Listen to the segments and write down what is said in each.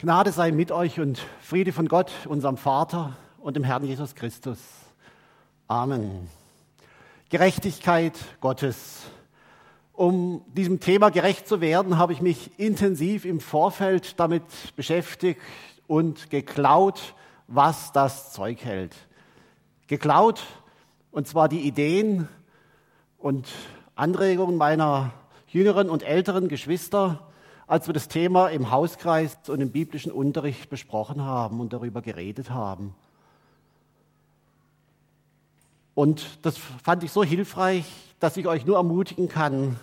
Gnade sei mit euch und Friede von Gott, unserem Vater und dem Herrn Jesus Christus. Amen. Gerechtigkeit Gottes. Um diesem Thema gerecht zu werden, habe ich mich intensiv im Vorfeld damit beschäftigt und geklaut, was das Zeug hält. Geklaut, und zwar die Ideen und Anregungen meiner jüngeren und älteren Geschwister, als wir das Thema im Hauskreis und im biblischen Unterricht besprochen haben und darüber geredet haben. Und das fand ich so hilfreich, dass ich euch nur ermutigen kann,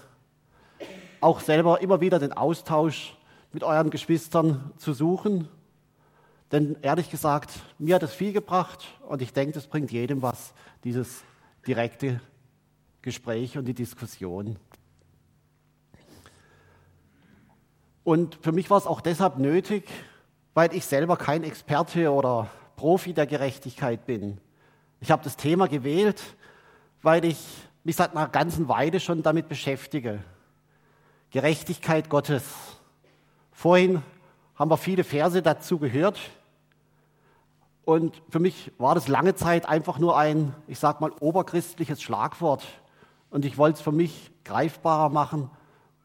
auch selber immer wieder den Austausch mit euren Geschwistern zu suchen. Denn ehrlich gesagt, mir hat es viel gebracht und ich denke, es bringt jedem was, dieses direkte Gespräch und die Diskussion. Und für mich war es auch deshalb nötig, weil ich selber kein Experte oder Profi der Gerechtigkeit bin. Ich habe das Thema gewählt, weil ich mich seit einer ganzen Weile schon damit beschäftige. Gerechtigkeit Gottes. Vorhin haben wir viele Verse dazu gehört. Und für mich war das lange Zeit einfach nur ein, ich sag mal, oberchristliches Schlagwort. Und ich wollte es für mich greifbarer machen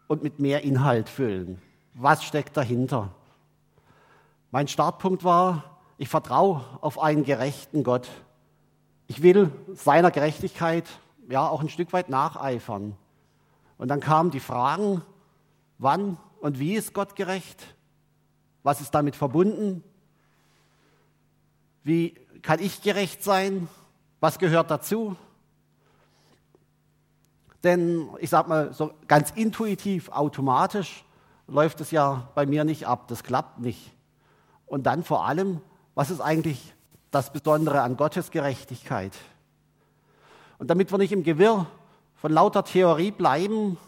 und mit mehr Inhalt füllen. Was steckt dahinter? Mein Startpunkt war, ich vertraue auf einen gerechten Gott. Ich will seiner Gerechtigkeit ja auch ein Stück weit nacheifern. Und dann kamen die Fragen, wann und wie ist Gott gerecht? Was ist damit verbunden? Wie kann ich gerecht sein? Was gehört dazu? Denn ich sage mal so ganz intuitiv, automatisch läuft es ja bei mir nicht ab, das klappt nicht. Und dann vor allem, was ist eigentlich das Besondere an Gottes Gerechtigkeit? Und damit wir nicht im Gewirr von lauter Theorie bleiben,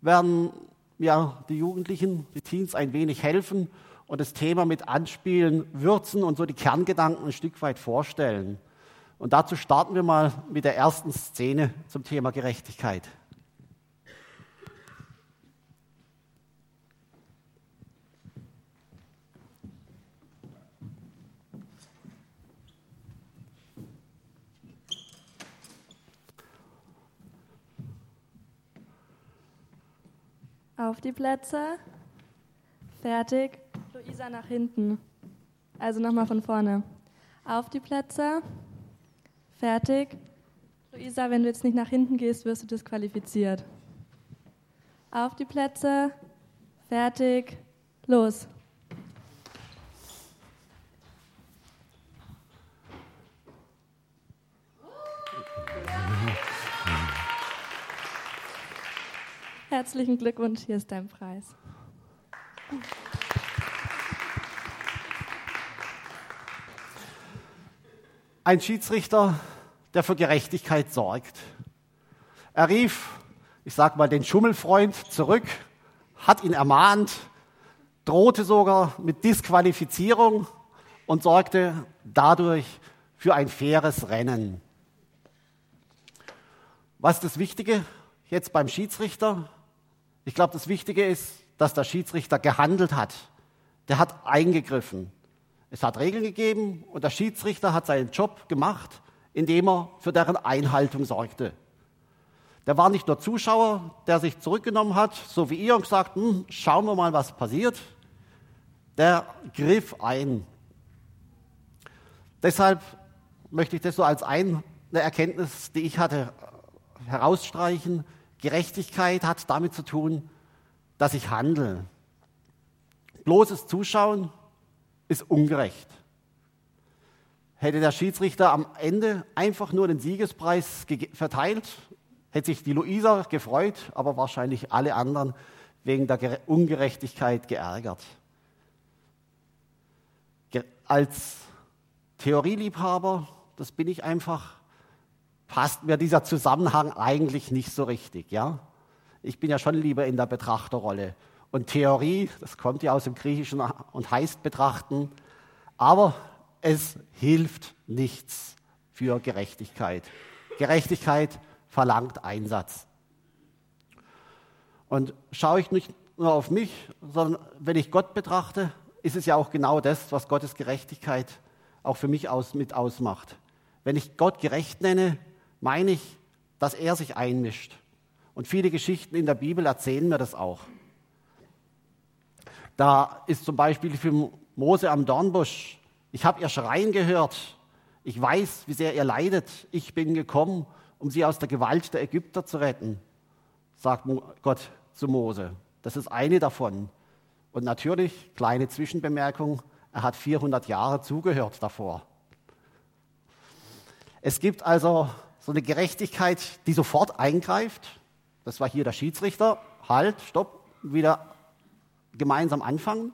werden ja die Jugendlichen, die Teens ein wenig helfen und das Thema mit anspielen, würzen und so die Kerngedanken ein Stück weit vorstellen. Und dazu starten wir mal mit der ersten Szene zum Thema Gerechtigkeit. Auf die Plätze. Fertig. Luisa nach hinten. Also nochmal von vorne. Auf die Plätze. Fertig. Luisa, wenn du jetzt nicht nach hinten gehst, wirst du disqualifiziert. Auf die Plätze. Fertig. Los. Herzlichen Glückwunsch, hier ist dein Preis. Ein Schiedsrichter, der für Gerechtigkeit sorgt. Er rief, ich sag mal, den Schummelfreund zurück, hat ihn ermahnt, drohte sogar mit Disqualifizierung und sorgte dadurch für ein faires Rennen. Was ist das Wichtige jetzt beim Schiedsrichter? Ich glaube, das Wichtige ist, dass der Schiedsrichter gehandelt hat. Der hat eingegriffen. Es hat Regeln gegeben und der Schiedsrichter hat seinen Job gemacht, indem er für deren Einhaltung sorgte. Der war nicht nur Zuschauer, der sich zurückgenommen hat, so wie ihr, und gesagt, hm, schauen wir mal, was passiert. Der griff ein. Deshalb möchte ich das so als eine Erkenntnis, die ich hatte, herausstreichen. Gerechtigkeit hat damit zu tun, dass ich handle. Bloßes Zuschauen ist ungerecht. Hätte der Schiedsrichter am Ende einfach nur den Siegespreis verteilt, hätte sich die Luisa gefreut, aber wahrscheinlich alle anderen wegen der Ungerechtigkeit geärgert. Als Theorieliebhaber, das bin ich einfach, passt mir dieser Zusammenhang eigentlich nicht so richtig, ja? Ich bin ja schon lieber in der Betrachterrolle. Und Theorie, das kommt ja aus dem Griechischen und heißt betrachten, aber es hilft nichts für Gerechtigkeit. Gerechtigkeit verlangt Einsatz. Und schaue ich nicht nur auf mich, sondern wenn ich Gott betrachte, ist es ja auch genau das, was Gottes Gerechtigkeit auch für mich aus, mit ausmacht. Wenn ich Gott gerecht nenne, meine ich, dass er sich einmischt. Und viele Geschichten in der Bibel erzählen mir das auch. Da ist zum Beispiel für Mose am Dornbusch, ich habe ihr Schreien gehört, ich weiß, wie sehr ihr leidet, ich bin gekommen, um sie aus der Gewalt der Ägypter zu retten, sagt Gott zu Mose. Das ist eine davon. Und natürlich, kleine Zwischenbemerkung, er hat 400 Jahre zugehört davor. Es gibt also so eine Gerechtigkeit, die sofort eingreift. Das war hier der Schiedsrichter. Halt, stopp, wieder gemeinsam anfangen.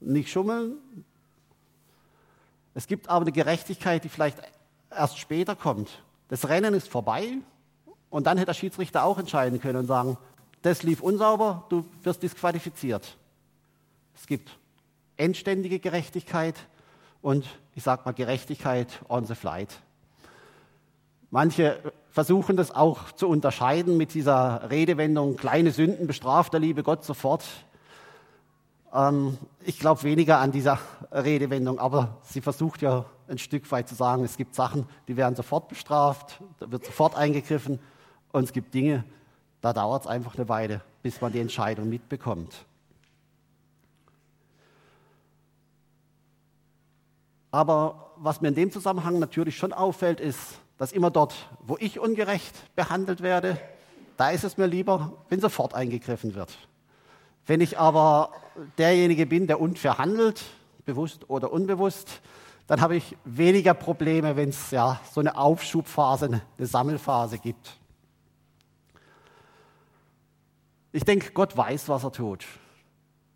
Nicht schummeln. Es gibt aber eine Gerechtigkeit, die vielleicht erst später kommt. Das Rennen ist vorbei und dann hätte der Schiedsrichter auch entscheiden können und sagen, das lief unsauber, du wirst disqualifiziert. Es gibt endständige Gerechtigkeit und ich sage mal Gerechtigkeit on the flight. Manche versuchen das auch zu unterscheiden mit dieser Redewendung, kleine Sünden bestraft der liebe Gott sofort. Ähm, ich glaube weniger an dieser Redewendung, aber sie versucht ja ein Stück weit zu sagen, es gibt Sachen, die werden sofort bestraft, da wird sofort eingegriffen und es gibt Dinge, da dauert es einfach eine Weile, bis man die Entscheidung mitbekommt. Aber was mir in dem Zusammenhang natürlich schon auffällt, ist, dass immer dort, wo ich ungerecht behandelt werde, da ist es mir lieber, wenn sofort eingegriffen wird. Wenn ich aber derjenige bin, der unfair handelt, bewusst oder unbewusst, dann habe ich weniger Probleme, wenn es ja so eine Aufschubphase, eine Sammelphase gibt. Ich denke, Gott weiß, was er tut.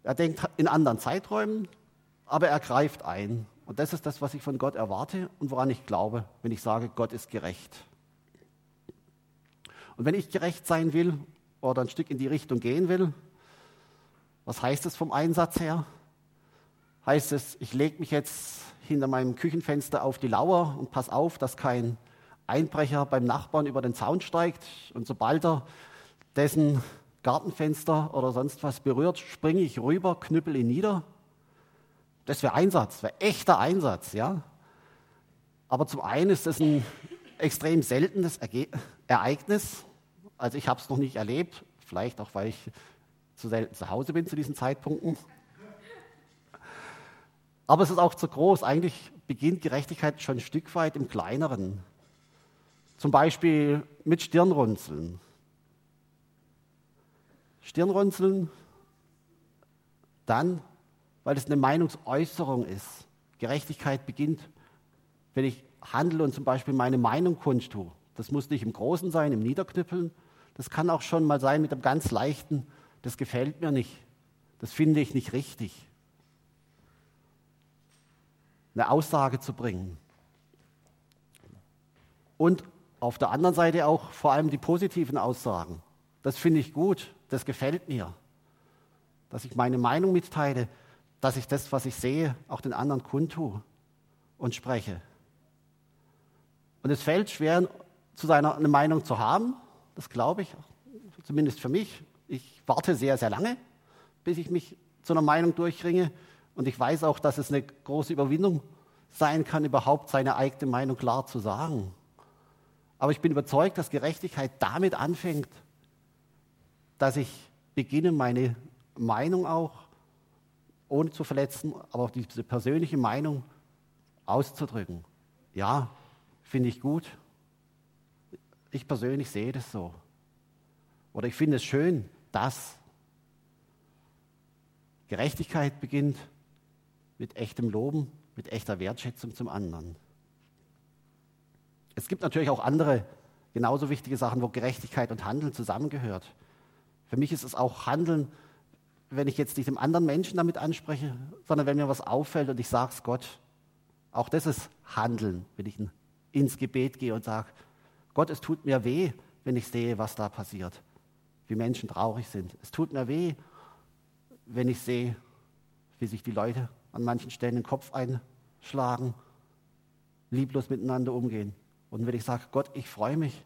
Er denkt in anderen Zeiträumen, aber er greift ein. Und das ist das, was ich von Gott erwarte und woran ich glaube, wenn ich sage, Gott ist gerecht. Und wenn ich gerecht sein will oder ein Stück in die Richtung gehen will, was heißt es vom Einsatz her? Heißt es, ich lege mich jetzt hinter meinem Küchenfenster auf die Lauer und pass auf, dass kein Einbrecher beim Nachbarn über den Zaun steigt und sobald er dessen Gartenfenster oder sonst was berührt, springe ich rüber, knüppel ihn nieder das wäre Einsatz, wäre echter Einsatz, ja. Aber zum einen ist das ein extrem seltenes Erge Ereignis. Also ich habe es noch nicht erlebt, vielleicht auch, weil ich zu selten zu Hause bin zu diesen Zeitpunkten. Aber es ist auch zu groß. Eigentlich beginnt Gerechtigkeit schon ein Stück weit im Kleineren. Zum Beispiel mit Stirnrunzeln. Stirnrunzeln, dann weil es eine Meinungsäußerung ist. Gerechtigkeit beginnt, wenn ich handle und zum Beispiel meine Meinung kundtue. Das muss nicht im Großen sein, im Niederknüppeln. Das kann auch schon mal sein mit einem ganz leichten, das gefällt mir nicht, das finde ich nicht richtig. Eine Aussage zu bringen. Und auf der anderen Seite auch vor allem die positiven Aussagen. Das finde ich gut, das gefällt mir. Dass ich meine Meinung mitteile, dass ich das, was ich sehe, auch den anderen kundtue und spreche. Und es fällt schwer, zu seiner eine Meinung zu haben, das glaube ich, zumindest für mich. Ich warte sehr, sehr lange, bis ich mich zu einer Meinung durchringe. Und ich weiß auch, dass es eine große Überwindung sein kann, überhaupt seine eigene Meinung klar zu sagen. Aber ich bin überzeugt, dass Gerechtigkeit damit anfängt, dass ich beginne, meine Meinung auch ohne zu verletzen, aber auch diese persönliche Meinung auszudrücken. Ja, finde ich gut. Ich persönlich sehe das so. Oder ich finde es schön, dass Gerechtigkeit beginnt mit echtem Loben, mit echter Wertschätzung zum anderen. Es gibt natürlich auch andere genauso wichtige Sachen, wo Gerechtigkeit und Handeln zusammengehört. Für mich ist es auch Handeln wenn ich jetzt nicht dem anderen Menschen damit anspreche, sondern wenn mir was auffällt und ich sage es Gott. Auch das ist Handeln, wenn ich ins Gebet gehe und sage, Gott, es tut mir weh, wenn ich sehe, was da passiert, wie Menschen traurig sind. Es tut mir weh, wenn ich sehe, wie sich die Leute an manchen Stellen den Kopf einschlagen, lieblos miteinander umgehen. Und wenn ich sage, Gott, ich freue mich,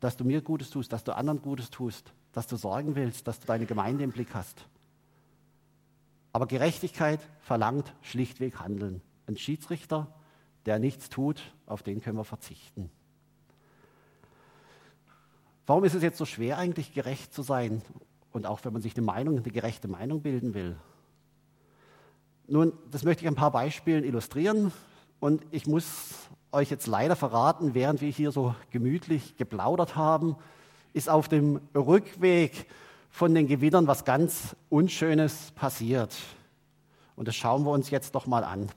dass du mir Gutes tust, dass du anderen Gutes tust, dass du sorgen willst, dass du deine Gemeinde im Blick hast. Aber Gerechtigkeit verlangt schlichtweg Handeln. Ein Schiedsrichter, der nichts tut, auf den können wir verzichten. Warum ist es jetzt so schwer eigentlich gerecht zu sein? Und auch wenn man sich eine Meinung, eine gerechte Meinung bilden will. Nun, das möchte ich ein paar Beispielen illustrieren. Und ich muss euch jetzt leider verraten, während wir hier so gemütlich geplaudert haben, ist auf dem Rückweg von den Gewittern was ganz Unschönes passiert. Und das schauen wir uns jetzt doch mal an.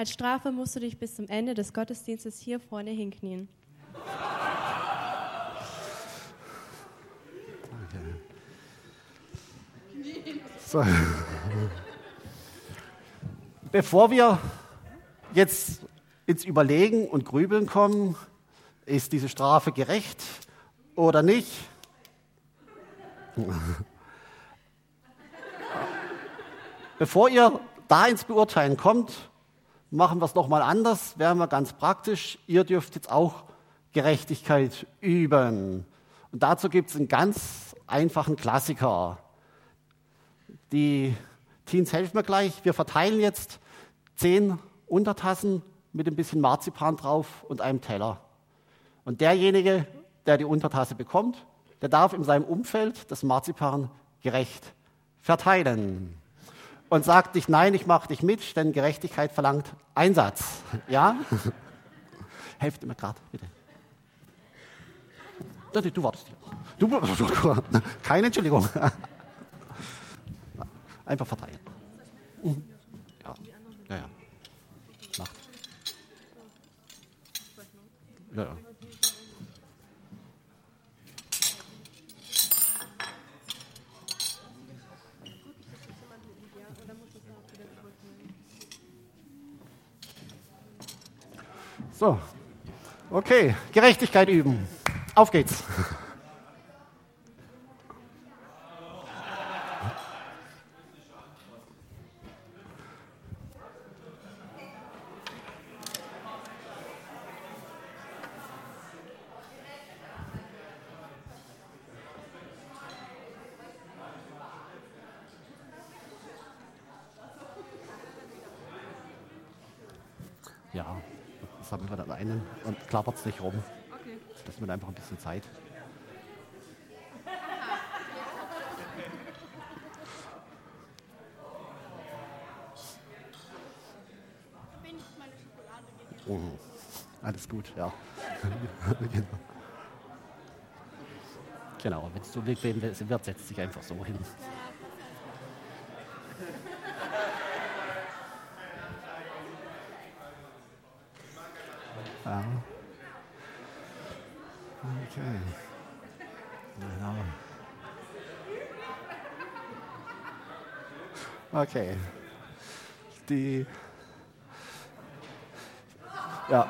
Als Strafe musst du dich bis zum Ende des Gottesdienstes hier vorne hinknien. So. Bevor wir jetzt ins Überlegen und Grübeln kommen, ist diese Strafe gerecht oder nicht? Bevor ihr da ins Beurteilen kommt, machen wir es nochmal anders, wären wir ganz praktisch. Ihr dürft jetzt auch Gerechtigkeit üben. Und dazu gibt es einen ganz einfachen Klassiker. Die Teens helfen mir gleich. Wir verteilen jetzt zehn Untertassen mit ein bisschen Marzipan drauf und einem Teller. Und derjenige, der die Untertasse bekommt, der darf in seinem Umfeld das Marzipan gerecht verteilen und sagt nicht, nein, ich mache dich mit, denn Gerechtigkeit verlangt Einsatz. Ja? Helft mir gerade, bitte. Du wartest hier. Du, keine Entschuldigung. Einfach verteilen. Mhm. Ja, ja, ja. Macht. Ja, ja. So, okay, Gerechtigkeit üben. Auf geht's. Klappert es nicht rum. Okay. Das wird einfach ein bisschen Zeit. Oh, alles gut, ja. genau. genau, wenn es zu bequem wird, setzt sich einfach so hin. Ja. Okay. Genau. Okay. Die. Ja.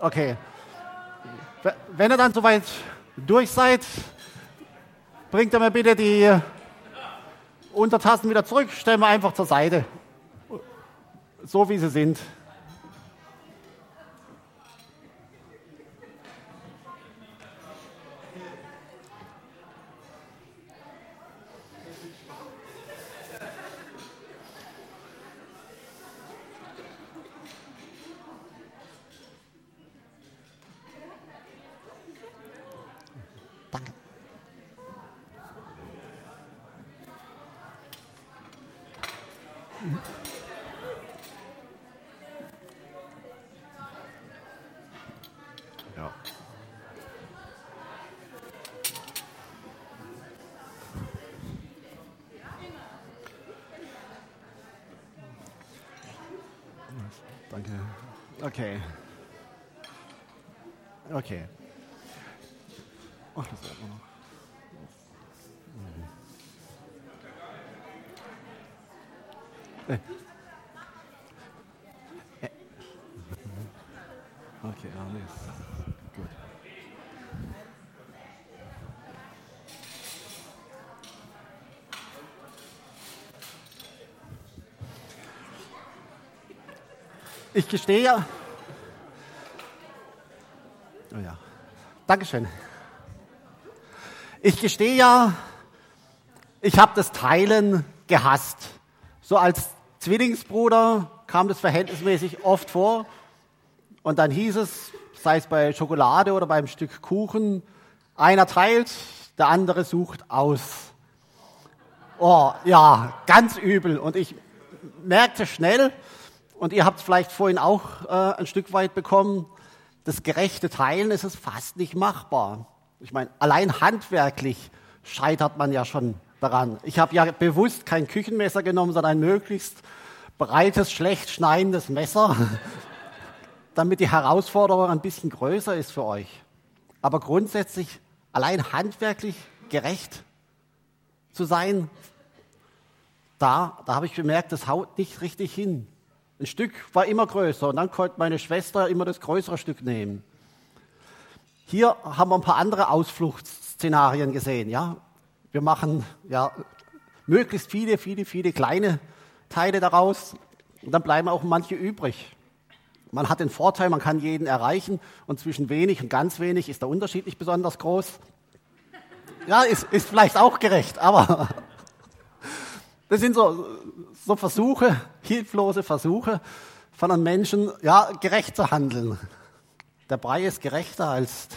Okay. Wenn ihr dann soweit durch seid, bringt ihr mir bitte die Untertassen wieder zurück, stellen wir einfach zur Seite. So wie sie sind. Okay. Okay. Ach, das wird noch. Okay, alles. Gut. Ich gestehe. Oh ja. Dankeschön. Ich gestehe ja, ich habe das Teilen gehasst. So als Zwillingsbruder kam das verhältnismäßig oft vor. Und dann hieß es, sei es bei Schokolade oder beim Stück Kuchen, einer teilt, der andere sucht aus. Oh, ja, ganz übel. Und ich merkte schnell, und ihr habt vielleicht vorhin auch äh, ein Stück weit bekommen, das gerechte Teilen ist es fast nicht machbar. Ich meine, allein handwerklich scheitert man ja schon daran. Ich habe ja bewusst kein Küchenmesser genommen, sondern ein möglichst breites, schlecht schneidendes Messer, damit die Herausforderung ein bisschen größer ist für euch. Aber grundsätzlich allein handwerklich gerecht zu sein, da, da habe ich bemerkt, das haut nicht richtig hin. Ein Stück war immer größer und dann konnte meine Schwester immer das größere Stück nehmen. Hier haben wir ein paar andere Ausfluchtsszenarien gesehen. Ja? Wir machen ja, möglichst viele, viele, viele kleine Teile daraus und dann bleiben auch manche übrig. Man hat den Vorteil, man kann jeden erreichen und zwischen wenig und ganz wenig ist der Unterschied nicht besonders groß. Ja, ist, ist vielleicht auch gerecht, aber das sind so, so Versuche, hilflose Versuche von einem Menschen, ja, gerecht zu handeln. Der Brei ist gerechter als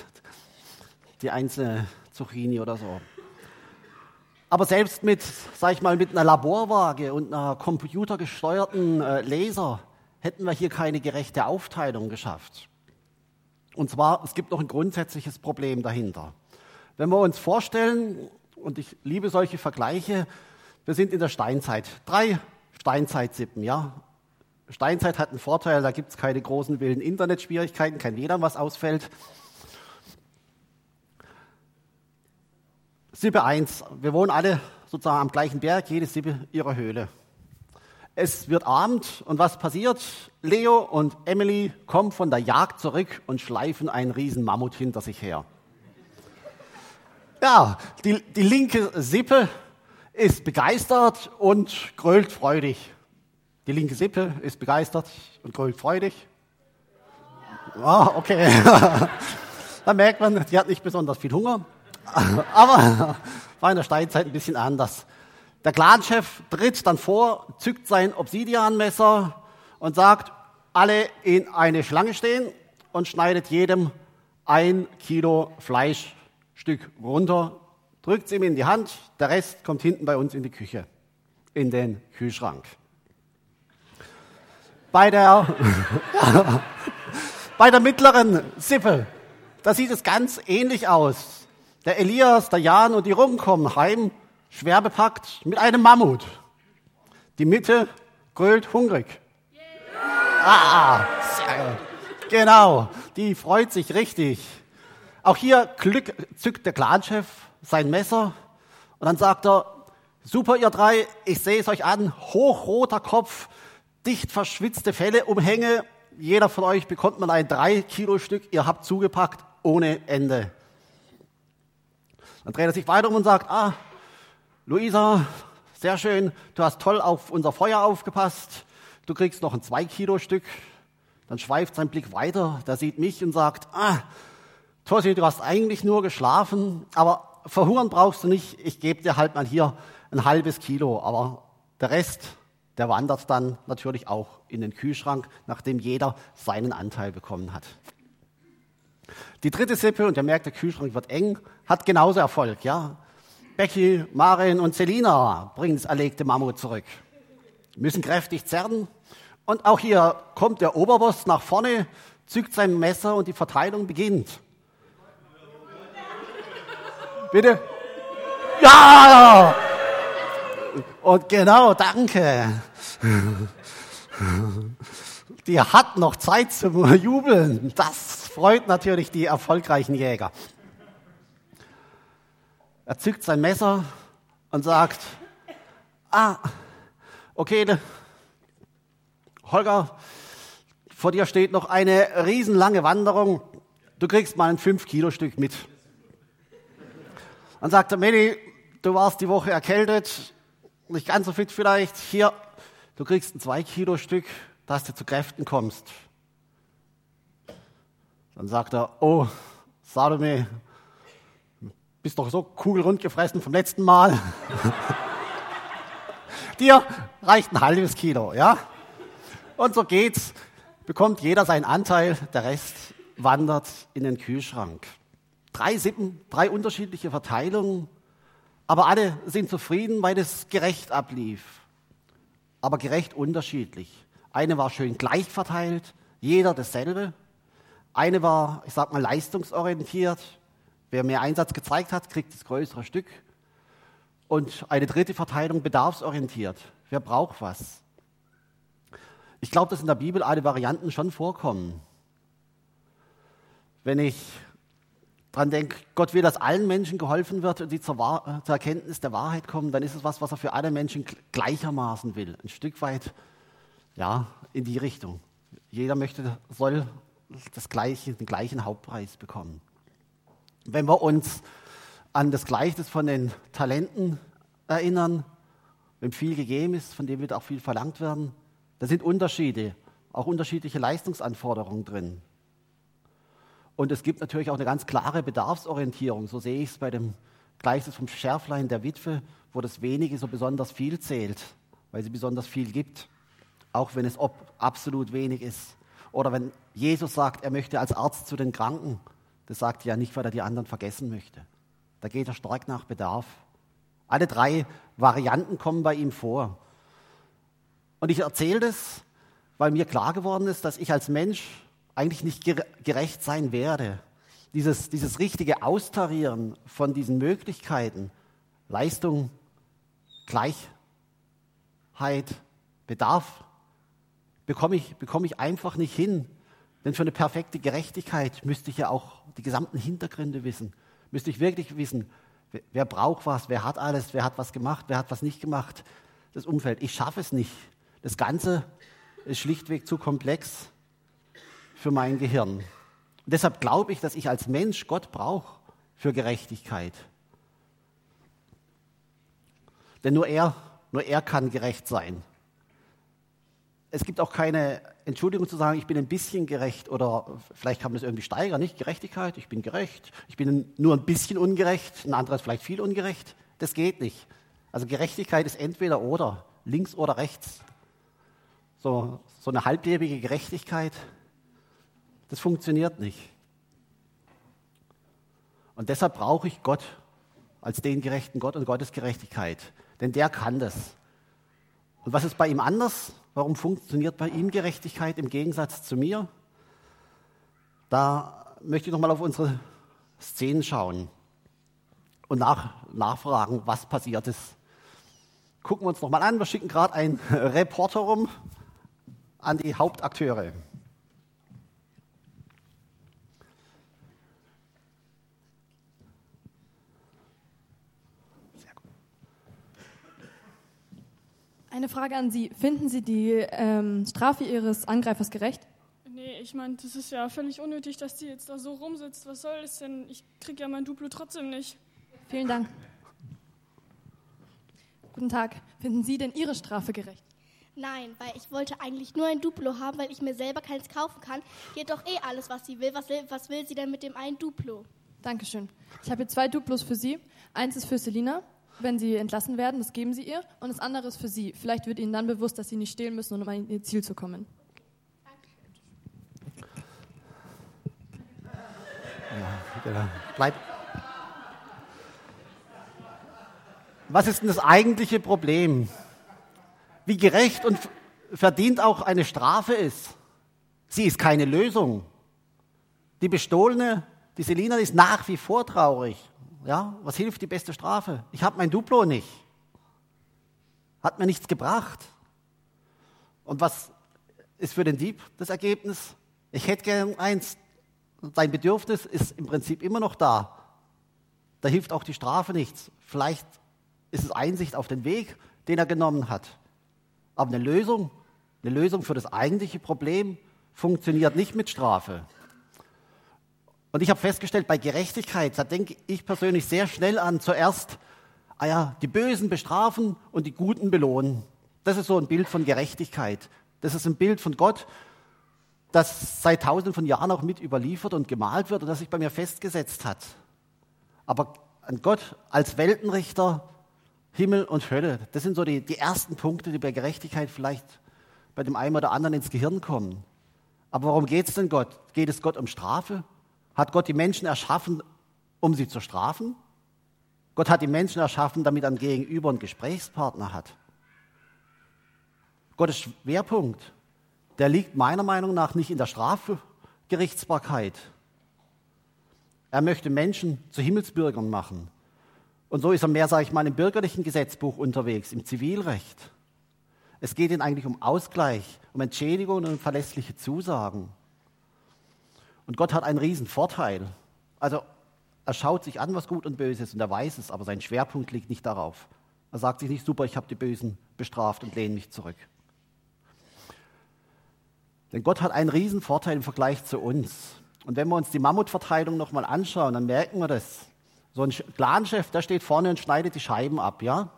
die einzelne Zucchini oder so. Aber selbst mit, sag ich mal, mit einer Laborwaage und einer computergesteuerten äh, Laser hätten wir hier keine gerechte Aufteilung geschafft. Und zwar, es gibt noch ein grundsätzliches Problem dahinter. Wenn wir uns vorstellen, und ich liebe solche Vergleiche, wir sind in der Steinzeit. Drei Steinzeitsippen, ja. Steinzeit hat einen Vorteil, da gibt es keine großen wilden Internetschwierigkeiten, kein WLAN, was ausfällt. Sippe 1. Wir wohnen alle sozusagen am gleichen Berg, jede Sippe ihrer Höhle. Es wird Abend und was passiert? Leo und Emily kommen von der Jagd zurück und schleifen einen riesen Mammut hinter sich her. Ja, die, die linke Sippe ist begeistert und grölt freudig. Die linke Sippe ist begeistert und grölt freudig. Ah, okay. da merkt man, die hat nicht besonders viel Hunger. Aber war in der Steinzeit ein bisschen anders. Der Clanchef tritt dann vor, zückt sein Obsidianmesser und sagt, alle in eine Schlange stehen und schneidet jedem ein Kilo Fleischstück runter drückt es ihm in die Hand, der Rest kommt hinten bei uns in die Küche, in den Kühlschrank. Bei der, bei der mittleren Sippe, da sieht es ganz ähnlich aus. Der Elias, der Jan und die Rum kommen heim, schwer bepackt, mit einem Mammut. Die Mitte grölt hungrig. Ah, sehr, genau, die freut sich richtig. Auch hier Glück zückt der Clanchef sein Messer und dann sagt er, super ihr drei, ich sehe es euch an, hochroter Kopf, dicht verschwitzte Felle, Umhänge, jeder von euch bekommt mal ein drei Kilo Stück, ihr habt zugepackt ohne Ende. Dann dreht er sich weiter um und sagt, ah, Luisa, sehr schön, du hast toll auf unser Feuer aufgepasst, du kriegst noch ein zwei Kilo Stück. Dann schweift sein Blick weiter, der sieht mich und sagt, ah, Tossi, du hast eigentlich nur geschlafen, aber verhungern brauchst du nicht, ich gebe dir halt mal hier ein halbes Kilo, aber der Rest, der wandert dann natürlich auch in den Kühlschrank, nachdem jeder seinen Anteil bekommen hat. Die dritte Sippe, und ihr merkt, der Kühlschrank wird eng, hat genauso Erfolg, ja. Becky, Marin und Selina bringen das erlegte Mammut zurück, müssen kräftig zerren. Und auch hier kommt der Oberboss nach vorne, zückt sein Messer und die Verteilung beginnt. Bitte? Ja! Und genau, danke. Die hat noch Zeit zum Jubeln. Das freut natürlich die erfolgreichen Jäger. Er zückt sein Messer und sagt, ah, okay, Holger, vor dir steht noch eine riesenlange Wanderung. Du kriegst mal ein 5-Kilo-Stück mit. Dann sagt er, Meli, du warst die Woche erkältet, nicht ganz so fit vielleicht. Hier, du kriegst ein 2-Kilo-Stück, dass du zu Kräften kommst. Dann sagt er, oh, Salome, bist doch so kugelrund gefressen vom letzten Mal. Dir reicht ein halbes Kilo, ja? Und so geht's. Bekommt jeder seinen Anteil, der Rest wandert in den Kühlschrank. Drei Sippen, drei unterschiedliche Verteilungen, aber alle sind zufrieden, weil es gerecht ablief. Aber gerecht unterschiedlich. Eine war schön gleich verteilt, jeder dasselbe. Eine war, ich sag mal, leistungsorientiert. Wer mehr Einsatz gezeigt hat, kriegt das größere Stück. Und eine dritte Verteilung bedarfsorientiert. Wer braucht was? Ich glaube, dass in der Bibel alle Varianten schon vorkommen. Wenn ich dran denke, Gott will, dass allen Menschen geholfen wird und die zur, Wahr zur, Erkenntnis der Wahrheit kommen, dann ist es was, was er für alle Menschen gleichermaßen will. Ein Stück weit, ja, in die Richtung. Jeder möchte, soll das gleiche, den gleichen Hauptpreis bekommen. Wenn wir uns an das Gleichnis von den Talenten erinnern, wenn viel gegeben ist, von dem wird auch viel verlangt werden, da sind Unterschiede, auch unterschiedliche Leistungsanforderungen drin. Und es gibt natürlich auch eine ganz klare Bedarfsorientierung. So sehe ich es bei dem Gleichnis vom Schärflein der Witwe, wo das Wenige so besonders viel zählt, weil sie besonders viel gibt, auch wenn es absolut wenig ist. Oder wenn Jesus sagt, er möchte als Arzt zu den Kranken, das sagt er ja nicht, weil er die anderen vergessen möchte. Da geht er stark nach Bedarf. Alle drei Varianten kommen bei ihm vor. Und ich erzähle das, weil mir klar geworden ist, dass ich als Mensch eigentlich nicht gerecht sein werde. Dieses, dieses richtige Austarieren von diesen Möglichkeiten, Leistung, Gleichheit, Bedarf, bekomme ich, bekomme ich einfach nicht hin. Denn für eine perfekte Gerechtigkeit müsste ich ja auch die gesamten Hintergründe wissen. Müsste ich wirklich wissen, wer, wer braucht was, wer hat alles, wer hat was gemacht, wer hat was nicht gemacht. Das Umfeld. Ich schaffe es nicht. Das Ganze ist schlichtweg zu komplex für mein Gehirn. Und deshalb glaube ich, dass ich als Mensch Gott brauche für Gerechtigkeit. Denn nur er, nur er kann gerecht sein es gibt auch keine Entschuldigung zu sagen, ich bin ein bisschen gerecht oder vielleicht kann man das irgendwie steigern, nicht? Gerechtigkeit, ich bin gerecht, ich bin nur ein bisschen ungerecht, ein anderer ist vielleicht viel ungerecht. Das geht nicht. Also Gerechtigkeit ist entweder oder, links oder rechts. So, so eine halblebige Gerechtigkeit, das funktioniert nicht. Und deshalb brauche ich Gott als den gerechten Gott und Gottes Gerechtigkeit, denn der kann das. Und was ist bei ihm anders? Warum funktioniert bei ihm Gerechtigkeit im Gegensatz zu mir? Da möchte ich nochmal auf unsere Szenen schauen und nach, nachfragen, was passiert ist. Gucken wir uns nochmal an. Wir schicken gerade einen Reporter rum an die Hauptakteure. Eine Frage an Sie. Finden Sie die ähm, Strafe Ihres Angreifers gerecht? Nee, ich meine, das ist ja völlig unnötig, dass die jetzt da so rumsitzt. Was soll das denn? Ich kriege ja mein Duplo trotzdem nicht. Vielen Dank. Guten Tag. Finden Sie denn Ihre Strafe gerecht? Nein, weil ich wollte eigentlich nur ein Duplo haben, weil ich mir selber keins kaufen kann. Die hat doch eh alles, was sie will. Was will, was will sie denn mit dem einen Duplo? Dankeschön. Ich habe hier zwei Duplos für Sie. Eins ist für Selina wenn sie entlassen werden, das geben sie ihr. Und das andere ist für sie. Vielleicht wird ihnen dann bewusst, dass sie nicht stehlen müssen, um an ihr Ziel zu kommen. Ja, bleib. Was ist denn das eigentliche Problem? Wie gerecht und verdient auch eine Strafe ist. Sie ist keine Lösung. Die Bestohlene, die Selina, ist nach wie vor traurig. Ja, was hilft die beste Strafe? Ich habe mein Duplo nicht. Hat mir nichts gebracht. Und was ist für den Dieb das Ergebnis? Ich hätte gern eins. Sein Bedürfnis ist im Prinzip immer noch da. Da hilft auch die Strafe nichts. Vielleicht ist es Einsicht auf den Weg, den er genommen hat. Aber eine Lösung Eine Lösung für das eigentliche Problem funktioniert nicht mit Strafe. Und ich habe festgestellt, bei Gerechtigkeit, da denke ich persönlich sehr schnell an zuerst, ah ja, die Bösen bestrafen und die Guten belohnen. Das ist so ein Bild von Gerechtigkeit. Das ist ein Bild von Gott, das seit tausenden von Jahren auch mit überliefert und gemalt wird und das sich bei mir festgesetzt hat. Aber an Gott als Weltenrichter, Himmel und Hölle, das sind so die, die ersten Punkte, die bei Gerechtigkeit vielleicht bei dem einen oder anderen ins Gehirn kommen. Aber worum geht es denn Gott? Geht es Gott um Strafe? Hat Gott die Menschen erschaffen, um sie zu strafen? Gott hat die Menschen erschaffen, damit er ein Gegenüber einen Gesprächspartner hat. Gottes Schwerpunkt, der liegt meiner Meinung nach nicht in der Strafgerichtsbarkeit. Er möchte Menschen zu Himmelsbürgern machen. Und so ist er mehr, sage ich mal, im bürgerlichen Gesetzbuch unterwegs, im Zivilrecht. Es geht ihm eigentlich um Ausgleich, um Entschädigung und verlässliche Zusagen. Und Gott hat einen riesen Vorteil. Also er schaut sich an, was gut und böse ist und er weiß es, aber sein Schwerpunkt liegt nicht darauf. Er sagt sich nicht, super, ich habe die Bösen bestraft und lehne mich zurück. Denn Gott hat einen riesen Vorteil im Vergleich zu uns. Und wenn wir uns die Mammutverteilung nochmal anschauen, dann merken wir das. So ein Clanchef, der steht vorne und schneidet die Scheiben ab, ja?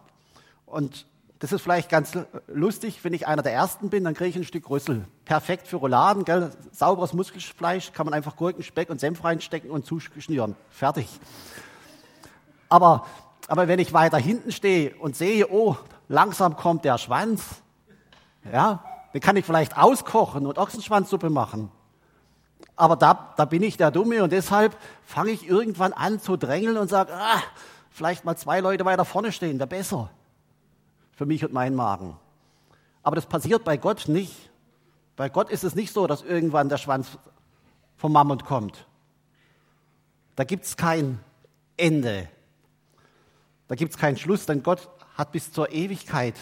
Und das ist vielleicht ganz lustig, wenn ich einer der Ersten bin, dann kriege ich ein Stück Rüssel. Perfekt für Rouladen, gell? sauberes Muskelfleisch, kann man einfach Gurken, Speck und Senf reinstecken und zuschnüren. Fertig. Aber, aber wenn ich weiter hinten stehe und sehe, oh, langsam kommt der Schwanz, ja, dann kann ich vielleicht auskochen und Ochsenschwanzsuppe machen. Aber da, da bin ich der Dumme und deshalb fange ich irgendwann an zu drängeln und sage, ah, vielleicht mal zwei Leute weiter vorne stehen, wäre besser für mich und meinen Magen. Aber das passiert bei Gott nicht. Bei Gott ist es nicht so, dass irgendwann der Schwanz vom Mammut kommt. Da gibt es kein Ende. Da gibt es keinen Schluss, denn Gott hat bis zur Ewigkeit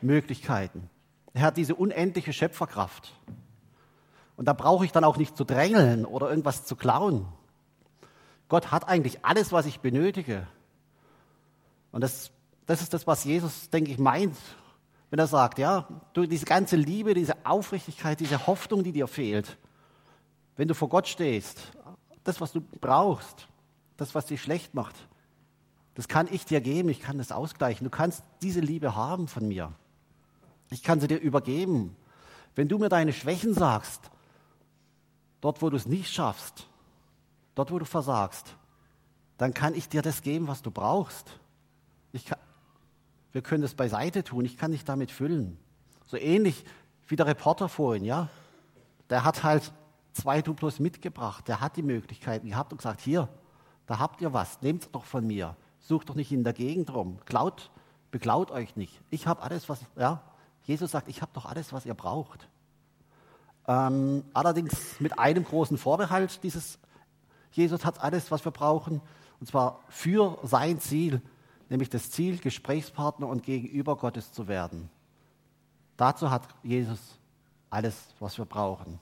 Möglichkeiten. Er hat diese unendliche Schöpferkraft. Und da brauche ich dann auch nicht zu drängeln oder irgendwas zu klauen. Gott hat eigentlich alles, was ich benötige. Und das das ist das, was Jesus, denke ich, meint, wenn er sagt, ja, du, diese ganze Liebe, diese Aufrichtigkeit, diese Hoffnung, die dir fehlt, wenn du vor Gott stehst, das, was du brauchst, das, was dich schlecht macht, das kann ich dir geben, ich kann das ausgleichen. Du kannst diese Liebe haben von mir. Ich kann sie dir übergeben. Wenn du mir deine Schwächen sagst, dort, wo du es nicht schaffst, dort, wo du versagst, dann kann ich dir das geben, was du brauchst. Ich kann, wir können es beiseite tun. Ich kann dich damit füllen. So ähnlich wie der Reporter vorhin, ja. Der hat halt zwei Duplos mitgebracht. Der hat die Möglichkeiten gehabt und gesagt, hier, da habt ihr was. Nehmt es doch von mir. Sucht doch nicht in der Gegend rum. Klaut, beklaut euch nicht. Ich habe alles, was, ja. Jesus sagt, ich habe doch alles, was ihr braucht. Ähm, allerdings mit einem großen Vorbehalt dieses, Jesus hat alles, was wir brauchen, und zwar für sein Ziel, nämlich das Ziel, Gesprächspartner und Gegenüber Gottes zu werden. Dazu hat Jesus alles, was wir brauchen.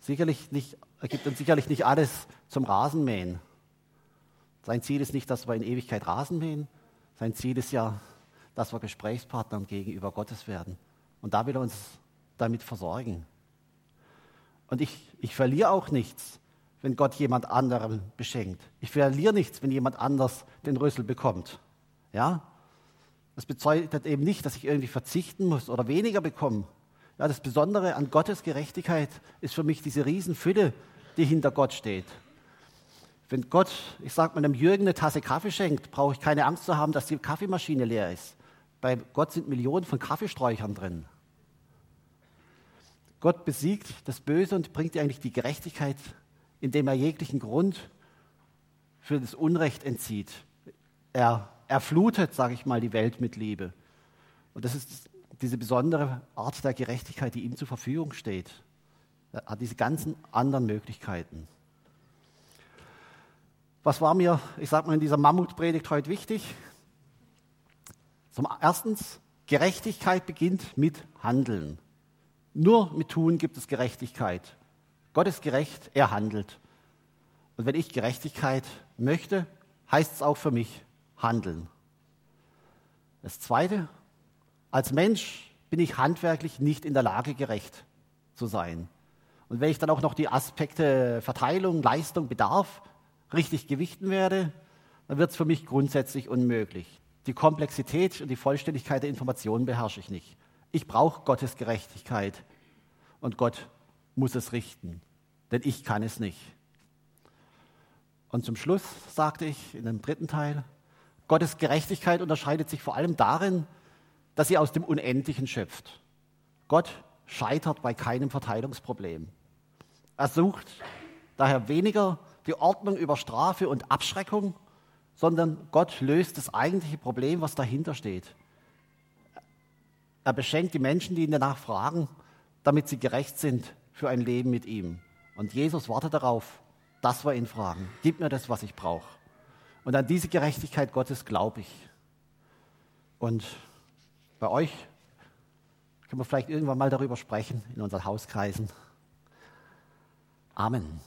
Sicherlich nicht, er gibt uns sicherlich nicht alles zum Rasenmähen. Sein Ziel ist nicht, dass wir in Ewigkeit Rasen mähen. Sein Ziel ist ja, dass wir Gesprächspartner und Gegenüber Gottes werden. Und da will er uns damit versorgen. Und ich, ich verliere auch nichts, wenn Gott jemand anderen beschenkt. Ich verliere nichts, wenn jemand anders den Rüssel bekommt. Ja? Das bedeutet eben nicht, dass ich irgendwie verzichten muss oder weniger bekomme. Ja, das Besondere an Gottes Gerechtigkeit ist für mich diese Riesenfülle, die hinter Gott steht. Wenn Gott, ich sage mal, einem Jürgen eine Tasse Kaffee schenkt, brauche ich keine Angst zu haben, dass die Kaffeemaschine leer ist. Bei Gott sind Millionen von Kaffeesträuchern drin. Gott besiegt das Böse und bringt dir eigentlich die Gerechtigkeit, indem er jeglichen Grund für das Unrecht entzieht. Er er flutet, sage ich mal, die Welt mit Liebe. Und das ist diese besondere Art der Gerechtigkeit, die ihm zur Verfügung steht. Er hat diese ganzen anderen Möglichkeiten. Was war mir, ich sage mal, in dieser Mammutpredigt heute wichtig? Zum erstens, Gerechtigkeit beginnt mit Handeln. Nur mit Tun gibt es Gerechtigkeit. Gott ist gerecht, er handelt. Und wenn ich Gerechtigkeit möchte, heißt es auch für mich, handeln. Das Zweite, als Mensch bin ich handwerklich nicht in der Lage, gerecht zu sein. Und wenn ich dann auch noch die Aspekte Verteilung, Leistung, Bedarf richtig gewichten werde, dann wird es für mich grundsätzlich unmöglich. Die Komplexität und die Vollständigkeit der Informationen beherrsche ich nicht. Ich brauche Gottes Gerechtigkeit und Gott muss es richten, denn ich kann es nicht. Und zum Schluss sagte ich in dem dritten Teil, Gottes Gerechtigkeit unterscheidet sich vor allem darin, dass sie aus dem Unendlichen schöpft. Gott scheitert bei keinem Verteilungsproblem. Er sucht daher weniger die Ordnung über Strafe und Abschreckung, sondern Gott löst das eigentliche Problem, was dahinter steht. Er beschenkt die Menschen, die ihn danach fragen, damit sie gerecht sind für ein Leben mit ihm. Und Jesus wartet darauf, dass wir ihn fragen. Gib mir das, was ich brauche. Und an diese Gerechtigkeit Gottes glaube ich. Und bei euch können wir vielleicht irgendwann mal darüber sprechen in unseren Hauskreisen. Amen.